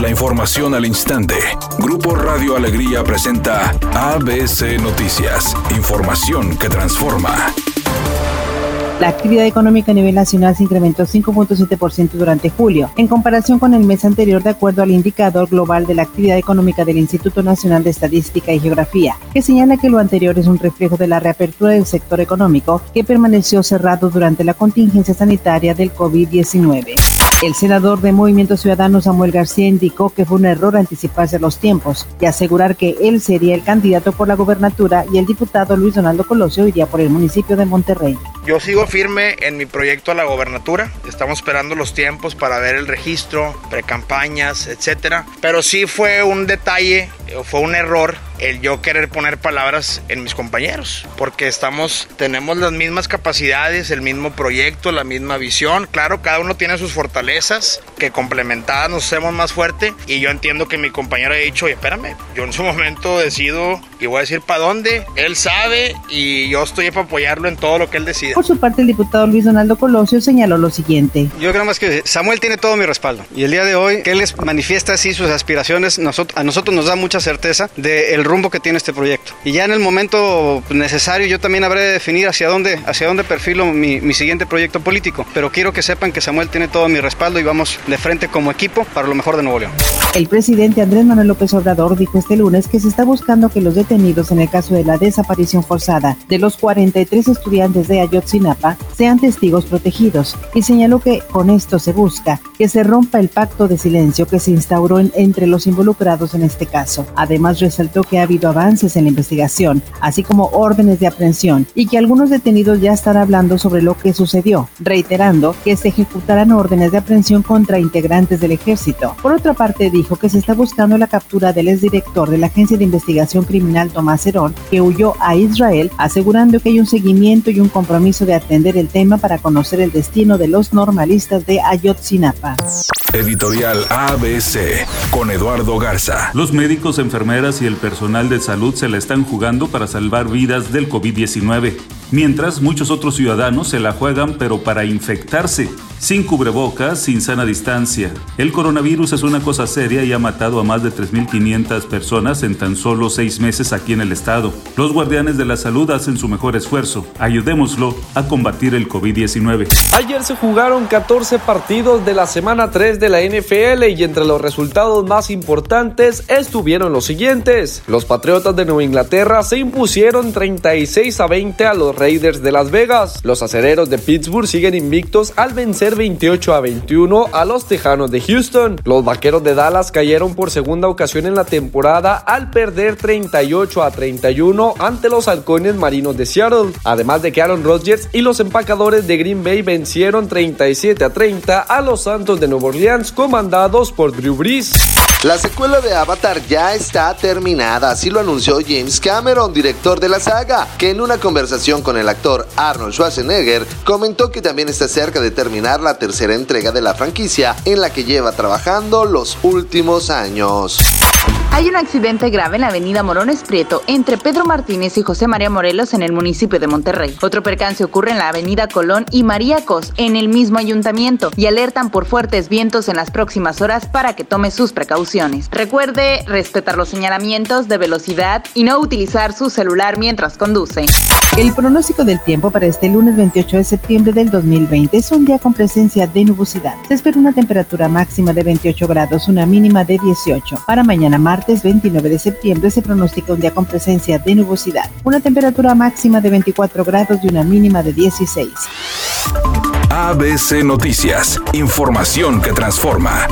La información al instante. Grupo Radio Alegría presenta ABC Noticias. Información que transforma. La actividad económica a nivel nacional se incrementó 5.7% durante julio, en comparación con el mes anterior de acuerdo al indicador global de la actividad económica del Instituto Nacional de Estadística y Geografía, que señala que lo anterior es un reflejo de la reapertura del sector económico que permaneció cerrado durante la contingencia sanitaria del COVID-19. El senador de Movimiento Ciudadano Samuel García indicó que fue un error anticiparse los tiempos y asegurar que él sería el candidato por la gobernatura y el diputado Luis Donaldo Colosio iría por el municipio de Monterrey. Yo sigo firme en mi proyecto a la gobernatura. Estamos esperando los tiempos para ver el registro, precampañas, etcétera. Pero sí fue un detalle, fue un error el yo querer poner palabras en mis compañeros, porque estamos, tenemos las mismas capacidades, el mismo proyecto, la misma visión. Claro, cada uno tiene sus fortalezas, que complementadas nos hacemos más fuerte. Y yo entiendo que mi compañero ha dicho, oye, espérame, yo en su momento decido y voy a decir para dónde. Él sabe y yo estoy para apoyarlo en todo lo que él decida. Por su parte, el diputado Luis Donaldo Colosio señaló lo siguiente. Yo creo más que Samuel tiene todo mi respaldo. Y el día de hoy, que él les manifiesta así sus aspiraciones, a nosotros nos da mucha certeza del rumbo que tiene este proyecto. Y ya en el momento necesario yo también habré de definir hacia dónde, hacia dónde perfilo mi, mi siguiente proyecto político. Pero quiero que sepan que Samuel tiene todo mi respaldo y vamos de frente como equipo para lo mejor de Nuevo León. El presidente Andrés Manuel López Obrador dijo este lunes que se está buscando que los detenidos en el caso de la desaparición forzada de los 43 estudiantes de Ayotzinapa sean testigos protegidos y señaló que con esto se busca que se rompa el pacto de silencio que se instauró entre los involucrados en este caso. Además resaltó que ha habido avances en la investigación, así como órdenes de aprehensión y que algunos detenidos ya están hablando sobre lo que sucedió, reiterando que se ejecutarán órdenes de aprehensión contra integrantes del ejército. Por otra parte, dijo que se está buscando la captura del exdirector de la Agencia de Investigación Criminal Tomás Herón, que huyó a Israel, asegurando que hay un seguimiento y un compromiso de atender el tema para conocer el destino de los normalistas de Ayotzinapa. Editorial ABC con Eduardo Garza. Los médicos, enfermeras y el personal de salud se la están jugando para salvar vidas del COVID-19 mientras muchos otros ciudadanos se la juegan pero para infectarse, sin cubrebocas, sin sana distancia. El coronavirus es una cosa seria y ha matado a más de 3.500 personas en tan solo seis meses aquí en el estado. Los guardianes de la salud hacen su mejor esfuerzo. Ayudémoslo a combatir el COVID-19. Ayer se jugaron 14 partidos de la semana 3 de la NFL y entre los resultados más importantes estuvieron los siguientes. Los Patriotas de Nueva Inglaterra se impusieron 36 a 20 a los Raiders de Las Vegas. Los acereros de Pittsburgh siguen invictos al vencer 28 a 21 a los Tejanos de Houston. Los Vaqueros de Dallas cayeron por segunda ocasión en la temporada al perder 38 a 31 ante los Halcones Marinos de Seattle. Además de que Aaron Rodgers y los empacadores de Green Bay vencieron 37 a 30 a los Santos de Nueva Orleans comandados por Drew Brees. La secuela de Avatar ya está terminada, así lo anunció James Cameron, director de la saga, que en una conversación con el actor Arnold Schwarzenegger comentó que también está cerca de terminar la tercera entrega de la franquicia en la que lleva trabajando los últimos años. Hay un accidente grave en la avenida Morones Prieto entre Pedro Martínez y José María Morelos en el municipio de Monterrey. Otro percance ocurre en la avenida Colón y María Cos en el mismo ayuntamiento y alertan por fuertes vientos en las próximas horas para que tome sus precauciones. Recuerde respetar los señalamientos de velocidad y no utilizar su celular mientras conduce. El pronóstico del tiempo para este lunes 28 de septiembre del 2020 es un día con presencia de nubosidad. Se espera una temperatura máxima de 28 grados, una mínima de 18. Para mañana martes 29 de septiembre se pronostica un día con presencia de nubosidad, una temperatura máxima de 24 grados y una mínima de 16. ABC Noticias, información que transforma.